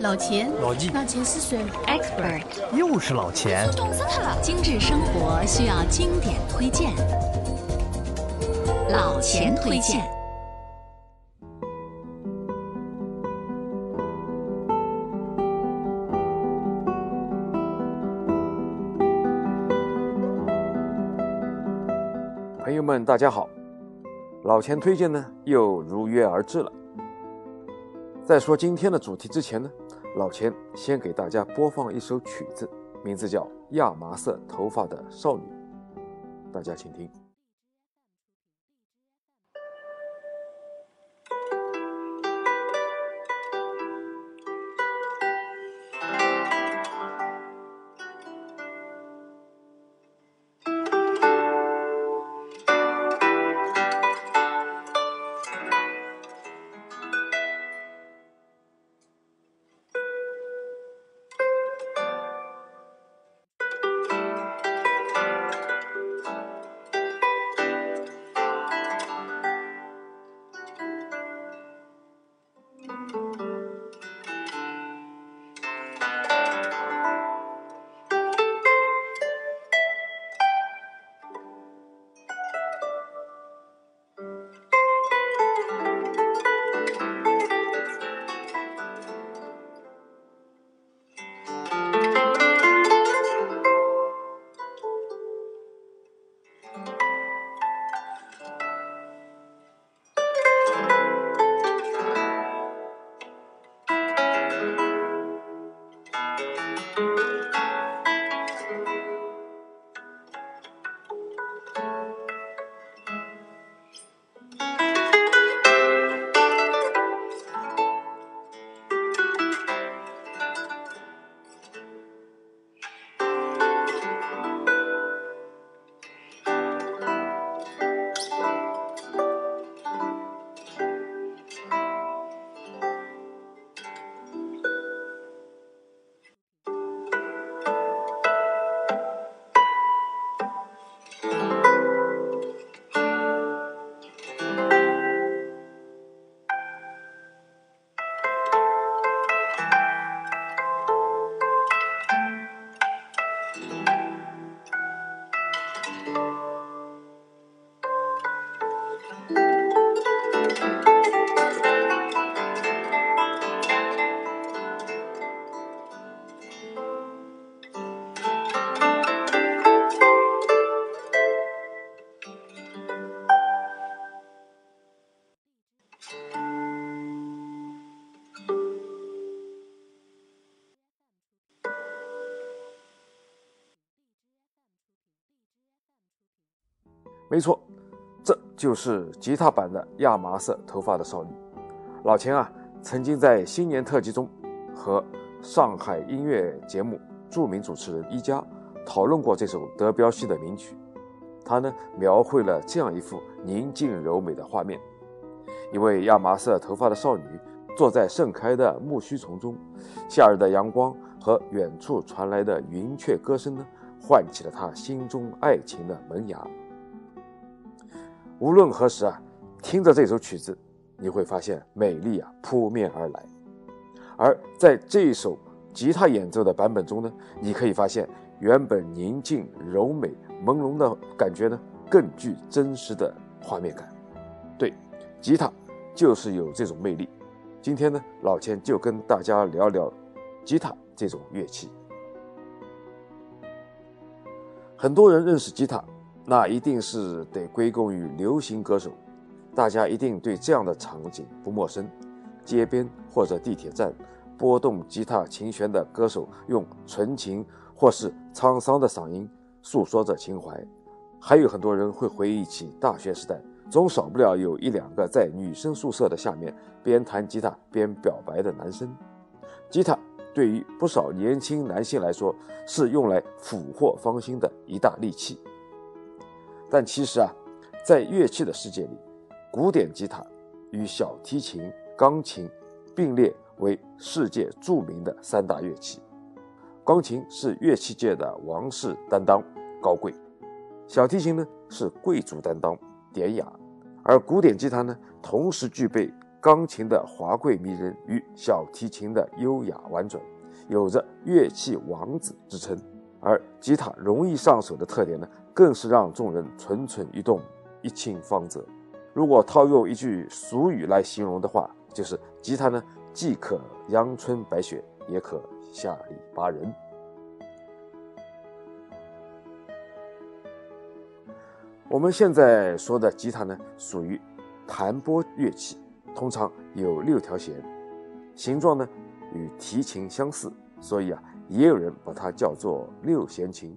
老钱，老纪，老钱是谁？Expert，又是老钱。懂死他了！精致生活需要经典推荐，老钱推荐。朋友们，大家好，老钱推荐呢又如约而至了。在说今天的主题之前呢，老钱先给大家播放一首曲子，名字叫《亚麻色头发的少女》，大家请听。没错，这就是吉他版的亚麻色头发的少女。老钱啊，曾经在新年特辑中和上海音乐节目著名主持人一家讨论过这首德彪西的名曲。他呢，描绘了这样一幅宁静柔美的画面：一位亚麻色头发的少女坐在盛开的苜蓿丛中，夏日的阳光和远处传来的云雀歌声呢，唤起了她心中爱情的萌芽。无论何时啊，听着这首曲子，你会发现美丽啊扑面而来。而在这首吉他演奏的版本中呢，你可以发现原本宁静柔美朦胧的感觉呢，更具真实的画面感。对，吉他就是有这种魅力。今天呢，老钱就跟大家聊聊吉他这种乐器。很多人认识吉他。那一定是得归功于流行歌手，大家一定对这样的场景不陌生：街边或者地铁站，拨动吉他琴弦的歌手用纯情或是沧桑的嗓音诉说着情怀。还有很多人会回忆起大学时代，总少不了有一两个在女生宿舍的下面边弹吉他边表白的男生。吉他对于不少年轻男性来说，是用来俘获芳心的一大利器。但其实啊，在乐器的世界里，古典吉他与小提琴、钢琴并列为世界著名的三大乐器。钢琴是乐器界的王室担当，高贵；小提琴呢是贵族担当，典雅；而古典吉他呢，同时具备钢琴的华贵迷人与小提琴的优雅婉转，有着“乐器王子”之称。而吉他容易上手的特点呢，更是让众人蠢蠢欲动，一亲芳泽。如果套用一句俗语来形容的话，就是吉他呢，既可阳春白雪，也可下里巴人。我们现在说的吉他呢，属于弹拨乐器，通常有六条弦，形状呢与提琴相似，所以啊，也有人把它叫做六弦琴。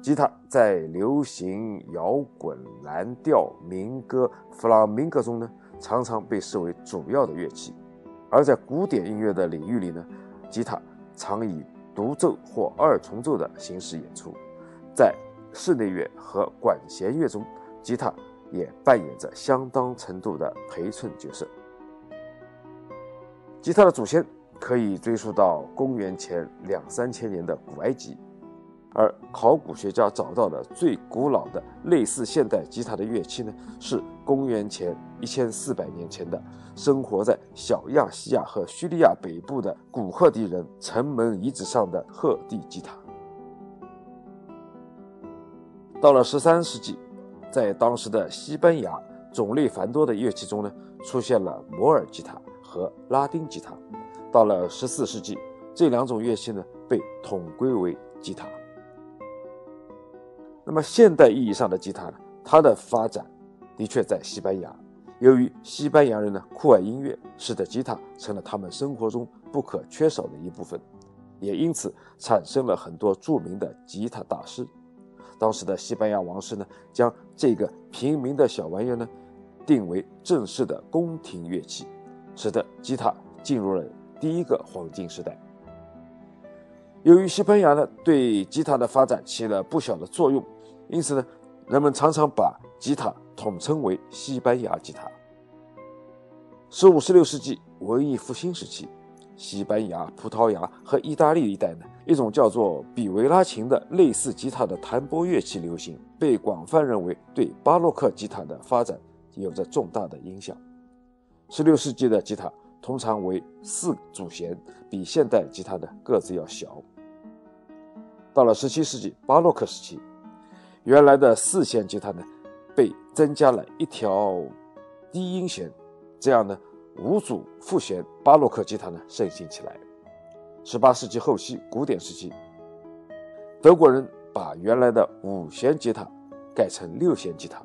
吉他在流行、摇滚、蓝调、民歌、弗朗明哥中呢，常常被视为主要的乐器；而在古典音乐的领域里呢，吉他常以独奏或二重奏的形式演出，在。室内乐和管弦乐中，吉他也扮演着相当程度的陪衬角色。吉他的祖先可以追溯到公元前两三千年的古埃及，而考古学家找到的最古老的类似现代吉他的乐器呢，是公元前一千四百年前的生活在小亚细亚和叙利亚北部的古赫地人城门遗址上的赫地吉他。到了十三世纪，在当时的西班牙，种类繁多的乐器中呢，出现了摩尔吉他和拉丁吉他。到了十四世纪，这两种乐器呢被统归为吉他。那么现代意义上的吉他，它的发展的确在西班牙。由于西班牙人呢酷爱音乐，使得吉他成了他们生活中不可缺少的一部分，也因此产生了很多著名的吉他大师。当时的西班牙王室呢，将这个平民的小玩意儿呢，定为正式的宫廷乐器，使得吉他进入了第一个黄金时代。由于西班牙呢对吉他的发展起了不小的作用，因此呢，人们常常把吉他统称为西班牙吉他。十五、十六世纪文艺复兴时期。西班牙、葡萄牙和意大利一带呢，一种叫做比维拉琴的类似吉他的弹拨乐器流行，被广泛认为对巴洛克吉他的发展有着重大的影响。十六世纪的吉他通常为四主弦，比现代吉他的个子要小。到了十七世纪巴洛克时期，原来的四弦吉他呢，被增加了一条低音弦，这样呢。五组复弦巴洛克吉他呢盛行起来。十八世纪后期，古典时期，德国人把原来的五弦吉他改成六弦吉他，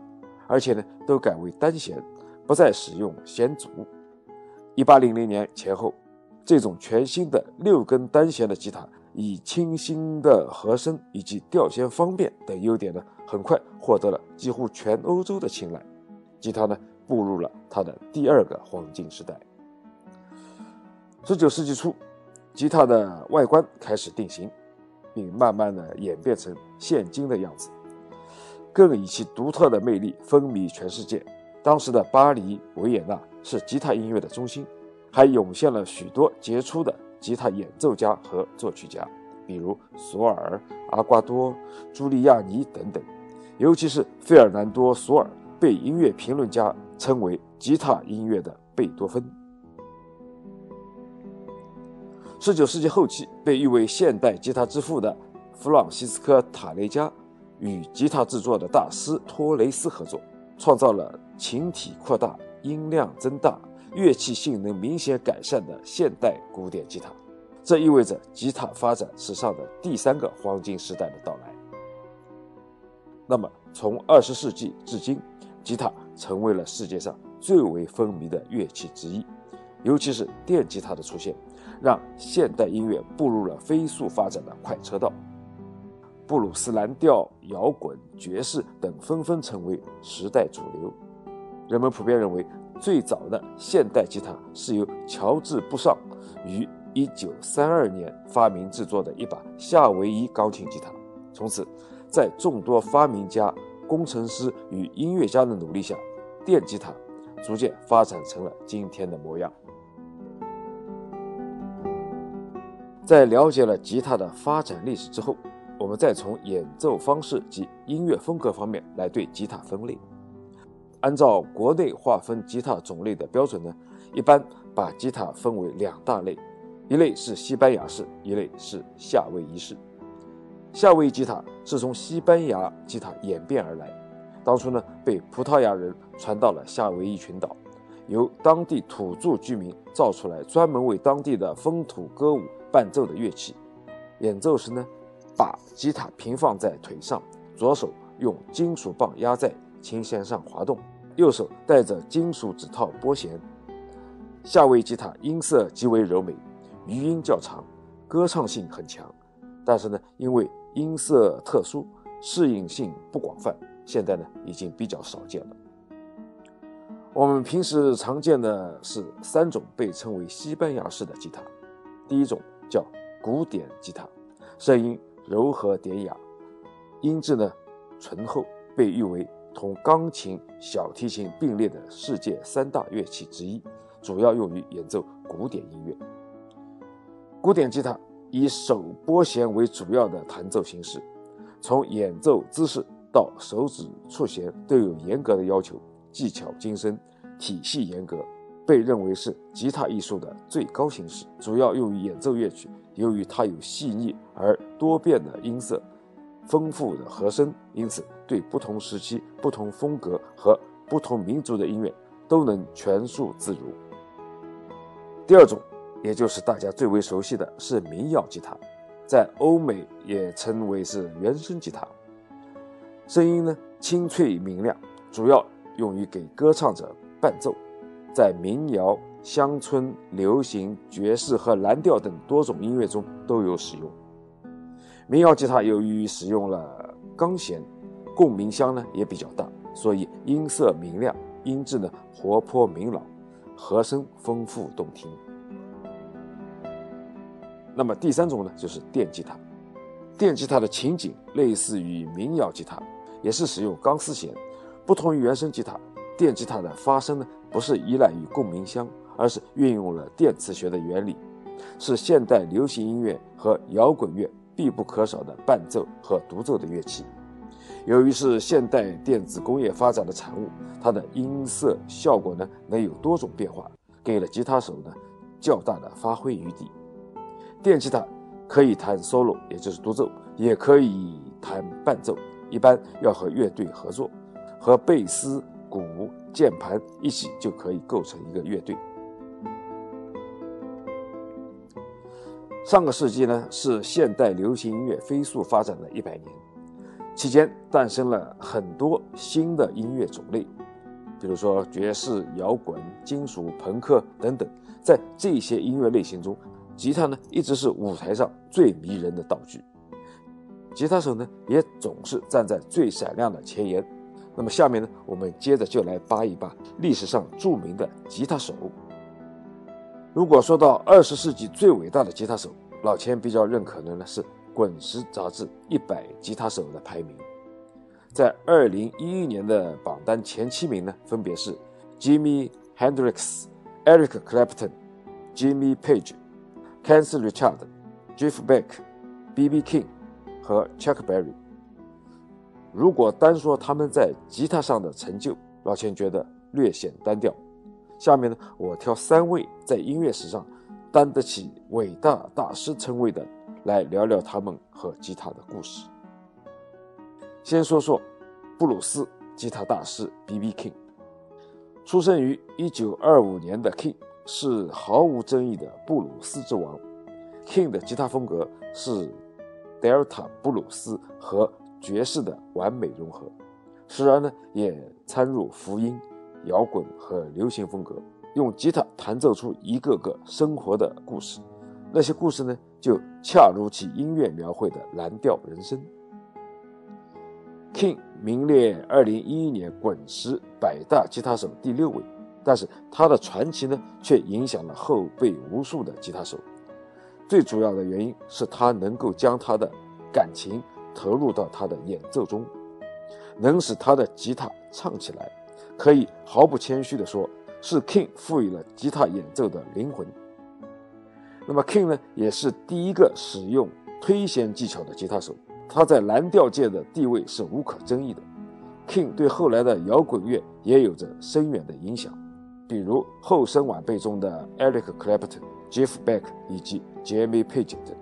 而且呢都改为单弦，不再使用弦组。一八零零年前后，这种全新的六根单弦的吉他，以清新的和声以及调弦方便等优点呢，很快获得了几乎全欧洲的青睐。吉他呢。步入了它的第二个黄金时代。十九世纪初，吉他的外观开始定型，并慢慢的演变成现今的样子，更以其独特的魅力风靡全世界。当时的巴黎、维也纳是吉他音乐的中心，还涌现了许多杰出的吉他演奏家和作曲家，比如索尔、阿瓜多、朱利亚尼等等，尤其是费尔南多·索尔，被音乐评论家。称为吉他音乐的贝多芬。十九世纪后期，被誉为现代吉他之父的弗朗西斯科·塔雷加与吉他制作的大师托雷斯合作，创造了琴体扩大、音量增大、乐器性能明显改善的现代古典吉他。这意味着吉他发展史上的第三个黄金时代的到来。那么，从二十世纪至今，吉他。成为了世界上最为风靡的乐器之一，尤其是电吉他的出现，让现代音乐步入了飞速发展的快车道。布鲁斯蓝调、摇滚、爵士等纷纷成为时代主流。人们普遍认为，最早的现代吉他是由乔治·布尚于1932年发明制作的一把夏威夷钢琴吉他。从此，在众多发明家。工程师与音乐家的努力下，电吉他逐渐发展成了今天的模样。在了解了吉他的发展历史之后，我们再从演奏方式及音乐风格方面来对吉他分类。按照国内划分吉他种类的标准呢，一般把吉他分为两大类，一类是西班牙式，一类是夏威夷式。夏威夷吉他是从西班牙吉他演变而来，当初呢被葡萄牙人传到了夏威夷群岛，由当地土著居民造出来，专门为当地的风土歌舞伴奏的乐器。演奏时呢，把吉他平放在腿上，左手用金属棒压在琴弦上滑动，右手带着金属指套拨弦。夏威夷吉他音色极为柔美，余音较长，歌唱性很强。但是呢，因为音色特殊，适应性不广泛，现在呢已经比较少见了。我们平时常见的是三种被称为西班牙式的吉他，第一种叫。古典吉他声音柔和典雅，音质呢醇厚，被誉为同钢琴、小提琴并列的世界三大乐器之一，主要用于演奏古典音乐。古典吉他以手拨弦为主要的弹奏形式，从演奏姿势到手指触弦都有严格的要求，技巧精深，体系严格。被认为是吉他艺术的最高形式，主要用于演奏乐曲。由于它有细腻而多变的音色、丰富的和声，因此对不同时期、不同风格和不同民族的音乐都能全数自如。第二种，也就是大家最为熟悉的是民谣吉他，在欧美也称为是原声吉他，声音呢清脆明亮，主要用于给歌唱者伴奏。在民谣、乡村、流行、爵士和蓝调等多种音乐中都有使用。民谣吉他由于使用了钢弦，共鸣箱呢也比较大，所以音色明亮，音质呢活泼明朗，和声丰富动听。那么第三种呢就是电吉他。电吉他的情景类似于民谣吉他，也是使用钢丝弦，不同于原声吉他。电吉他的发声呢，不是依赖于共鸣箱，而是运用了电磁学的原理，是现代流行音乐和摇滚乐必不可少的伴奏和独奏的乐器。由于是现代电子工业发展的产物，它的音色效果呢能有多种变化，给了吉他手呢较大的发挥余地。电吉他可以弹 solo，也就是独奏，也可以弹伴奏，一般要和乐队合作，和贝斯。鼓、键盘一起就可以构成一个乐队。上个世纪呢，是现代流行音乐飞速发展的一百年，期间诞生了很多新的音乐种类，比如说爵士、摇滚、金属、朋克等等。在这些音乐类型中，吉他呢一直是舞台上最迷人的道具，吉他手呢也总是站在最闪亮的前沿。那么下面呢，我们接着就来扒一扒历史上著名的吉他手。如果说到二十世纪最伟大的吉他手，老钱比较认可的呢是《滚石》杂志一百吉他手的排名。在二零一一年的榜单前七名呢，分别是 Jimmy Hendrix、Eric Clapton、Jimmy Page、Keith Richard、Jeff Beck、B.B. King 和 Chuck Berry。如果单说他们在吉他上的成就，老钱觉得略显单调。下面呢，我挑三位在音乐史上担得起伟大大师称谓的，来聊聊他们和吉他的故事。先说说布鲁斯吉他大师 B.B. King。出生于1925年的 King 是毫无争议的布鲁斯之王。King 的吉他风格是德尔塔布鲁斯和爵士的完美融合，时而呢也掺入福音、摇滚和流行风格，用吉他弹奏出一个个生活的故事。那些故事呢，就恰如其音乐描绘的蓝调人生。King 名列2011年滚石百大吉他手第六位，但是他的传奇呢，却影响了后辈无数的吉他手。最主要的原因是他能够将他的感情。投入到他的演奏中，能使他的吉他唱起来，可以毫不谦虚地说，是 King 赋予了吉他演奏的灵魂。那么 King 呢，也是第一个使用推弦技巧的吉他手，他在蓝调界的地位是无可争议的。King 对后来的摇滚乐也有着深远的影响，比如后生晚辈中的 Eric Clapton、Jeff Beck 以及 Jimmy Page 等。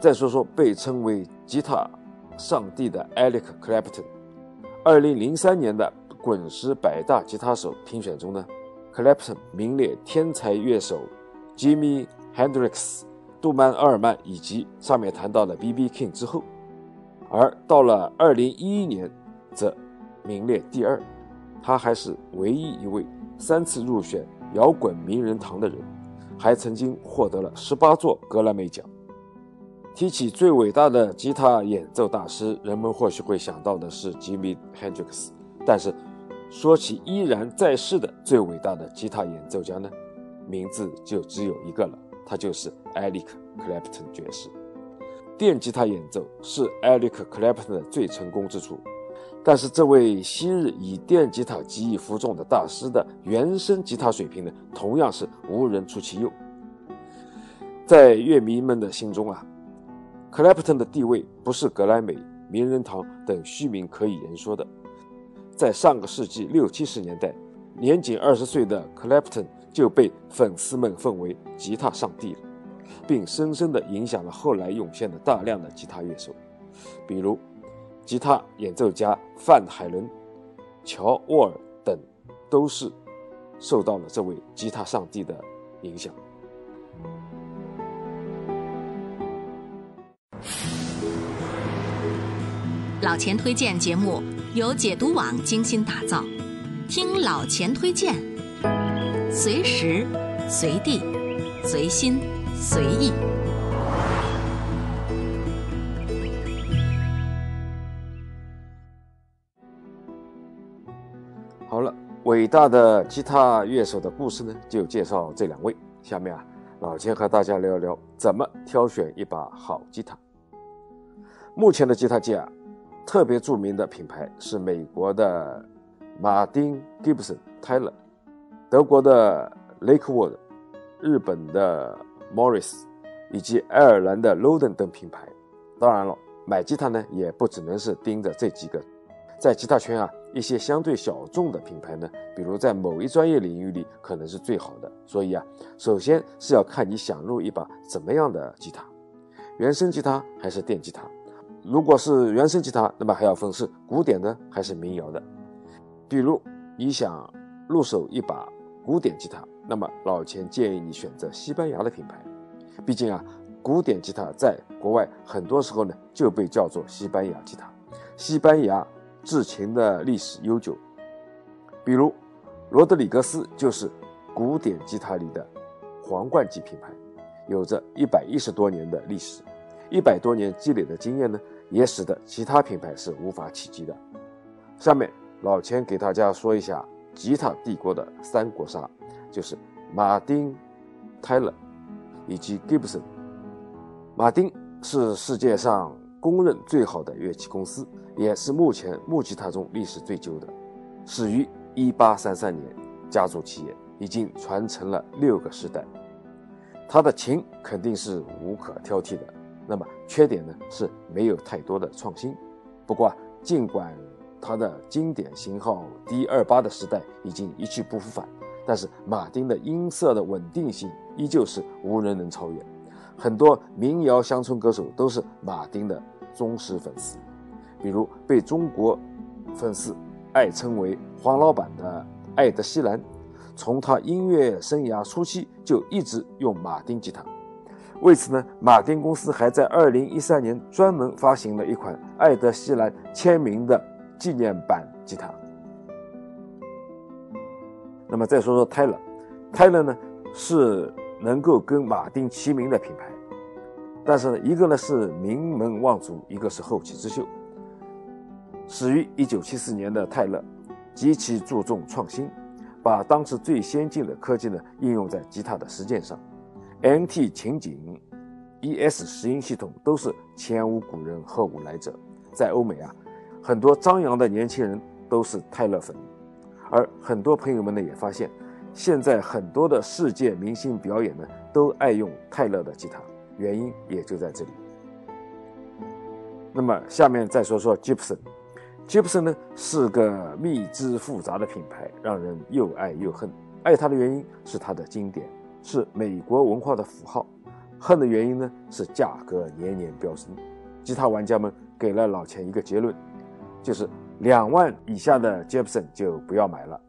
再说说被称为“吉他上帝”的 Eric Clapton，二零零三年的滚石百大吉他手评选中呢，Clapton 名列天才乐手 Jimmy Hendrix。杜曼·厄尔曼以及上面谈到的 B.B. King 之后，而到了2011年，则名列第二。他还是唯一一位三次入选摇滚名人堂的人，还曾经获得了十八座格莱美奖。提起最伟大的吉他演奏大师，人们或许会想到的是吉米·亨德克斯，但是说起依然在世的最伟大的吉他演奏家呢，名字就只有一个了。他就是 Eric Clapton 爵士。电吉他演奏是 Eric Clapton 的最成功之处，但是这位昔日以电吉他技艺服众的大师的原声吉他水平呢，同样是无人出其右。在乐迷们的心中啊，Clapton 的地位不是格莱美、名人堂等虚名可以言说的。在上个世纪六七十年代，年仅二十岁的 Clapton。就被粉丝们奉为吉他上帝了，并深深地影响了后来涌现的大量的吉他乐手，比如吉他演奏家范海伦、乔沃尔等，都是受到了这位吉他上帝的影响。老钱推荐节目由解读网精心打造，听老钱推荐。随时、随地、随心、随意。好了，伟大的吉他乐手的故事呢，就介绍这两位。下面啊，老钱和大家聊聊怎么挑选一把好吉他。目前的吉他界啊，特别著名的品牌是美国的马丁·吉布森泰勒。德国的 Lakewood、日本的 Morris 以及爱尔兰的 Loden 等品牌，当然了，买吉他呢也不只能是盯着这几个，在吉他圈啊，一些相对小众的品牌呢，比如在某一专业领域里可能是最好的。所以啊，首先是要看你想入一把怎么样的吉他，原声吉他还是电吉他？如果是原声吉他，那么还要分是古典的还是民谣的。比如你想入手一把。古典吉他，那么老钱建议你选择西班牙的品牌，毕竟啊，古典吉他在国外很多时候呢就被叫做西班牙吉他。西班牙制琴的历史悠久，比如罗德里格斯就是古典吉他里的皇冠级品牌，有着一百一十多年的历史，一百多年积累的经验呢，也使得其他品牌是无法企及的。下面老钱给大家说一下。吉他帝国的三国杀就是马丁、泰勒以及 Gibson。马丁是世界上公认最好的乐器公司，也是目前木吉他中历史最久的，始于1833年，家族企业已经传承了六个时代。他的琴肯定是无可挑剔的，那么缺点呢是没有太多的创新。不过啊尽管它的经典型号 D 二八的时代已经一去不复返，但是马丁的音色的稳定性依旧是无人能超越。很多民谣乡村歌手都是马丁的忠实粉丝，比如被中国粉丝爱称为“黄老板”的艾德·希兰，从他音乐生涯初期就一直用马丁吉他。为此呢，马丁公司还在2013年专门发行了一款艾德·希兰签名的。纪念版吉他。那么再说说泰勒，泰勒呢是能够跟马丁齐名的品牌，但是呢，一个呢是名门望族，一个是后起之秀。始于1974年的泰勒，极其注重创新，把当时最先进的科技呢应用在吉他的实践上，NT 情景、ES 拾音系统都是前无古人后无来者，在欧美啊。很多张扬的年轻人都是泰勒粉，而很多朋友们呢也发现，现在很多的世界明星表演呢都爱用泰勒的吉他，原因也就在这里。那么下面再说说 Gibson。Gibson 呢是个密之复杂的品牌，让人又爱又恨。爱它的原因是它的经典，是美国文化的符号；恨的原因呢是价格年年飙升。吉他玩家们给了老钱一个结论，就是两万以下的 Gibson 就不要买了。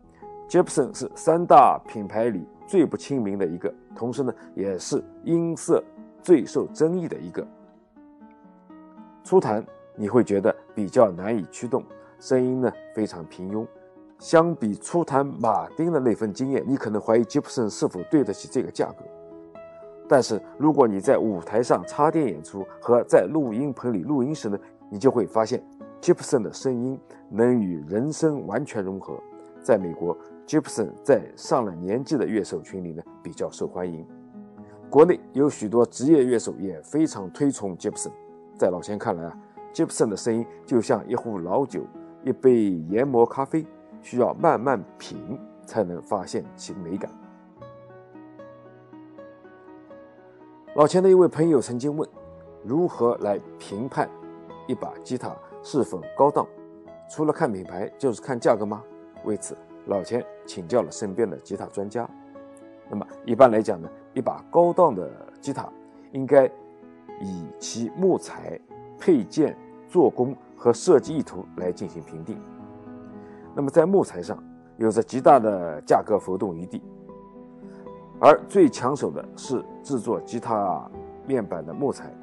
Gibson 是三大品牌里最不亲民的一个，同时呢也是音色最受争议的一个。初弹你会觉得比较难以驱动，声音呢非常平庸。相比初谈马丁的那份经验，你可能怀疑吉普森是否对得起这个价格。但是如果你在舞台上插电演出和在录音棚里录音时呢，你就会发现吉普森的声音能与人声完全融合。在美国，吉普森在上了年纪的乐手群里呢比较受欢迎。国内有许多职业乐手也非常推崇吉普森。在老钱看来啊，吉普森的声音就像一壶老酒，一杯研磨咖啡，需要慢慢品才能发现其美感。老钱的一位朋友曾经问：如何来评判一把吉他是否高档？除了看品牌，就是看价格吗？为此，老钱请教了身边的吉他专家。那么，一般来讲呢，一把高档的吉他应该。以其木材、配件、做工和设计意图来进行评定。那么在木材上有着极大的价格浮动余地，而最抢手的是制作吉他面板的木材。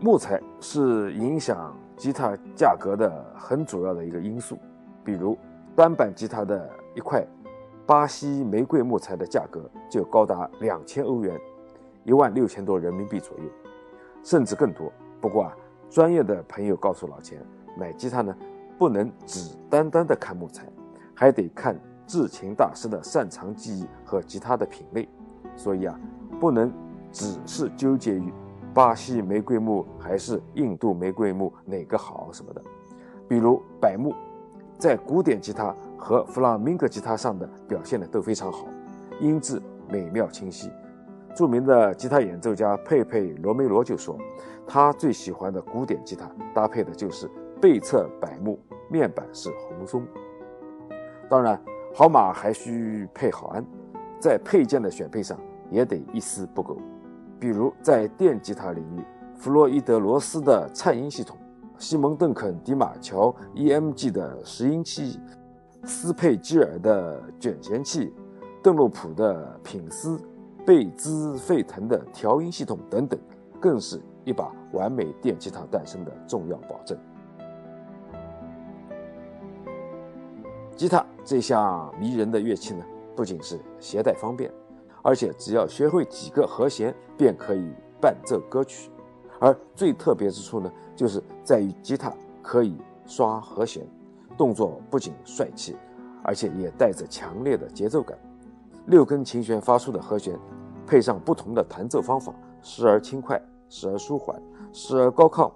木材是影响吉他价格的很主要的一个因素。比如单板吉他的一块巴西玫瑰木材的价格就高达两千欧元，一万六千多人民币左右。甚至更多。不过啊，专业的朋友告诉老钱，买吉他呢，不能只单单的看木材，还得看制琴大师的擅长技艺和吉他的品类。所以啊，不能只是纠结于巴西玫瑰木还是印度玫瑰木哪个好什么的。比如柏木，在古典吉他和弗朗明哥吉他上的表现的都非常好，音质美妙清晰。著名的吉他演奏家佩佩罗梅罗就说，他最喜欢的古典吉他搭配的就是背侧柏木，面板是红松。当然，好马还需配好鞍，在配件的选配上也得一丝不苟。比如在电吉他领域，弗洛伊德罗斯的颤音系统，西蒙邓肯迪马乔 EMG 的拾音器，斯佩基尔的卷弦器，邓洛普的品丝。贝兹沸腾的调音系统等等，更是一把完美电吉他诞生的重要保证。吉他这项迷人的乐器呢，不仅是携带方便，而且只要学会几个和弦，便可以伴奏歌曲。而最特别之处呢，就是在于吉他可以刷和弦，动作不仅帅气，而且也带着强烈的节奏感。六根琴弦发出的和弦。配上不同的弹奏方法，时而轻快，时而舒缓，时而高亢，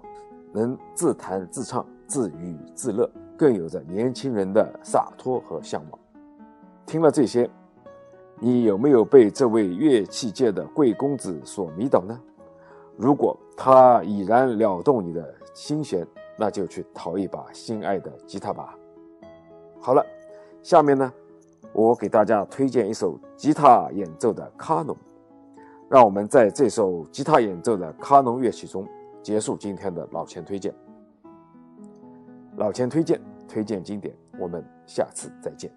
能自弹自唱，自娱自乐，更有着年轻人的洒脱和向往。听了这些，你有没有被这位乐器界的贵公子所迷倒呢？如果他已然撩动你的心弦，那就去淘一把心爱的吉他吧。好了，下面呢，我给大家推荐一首吉他演奏的卡农。让我们在这首吉他演奏的卡农乐器中结束今天的老钱推荐。老钱推荐，推荐经典，我们下次再见。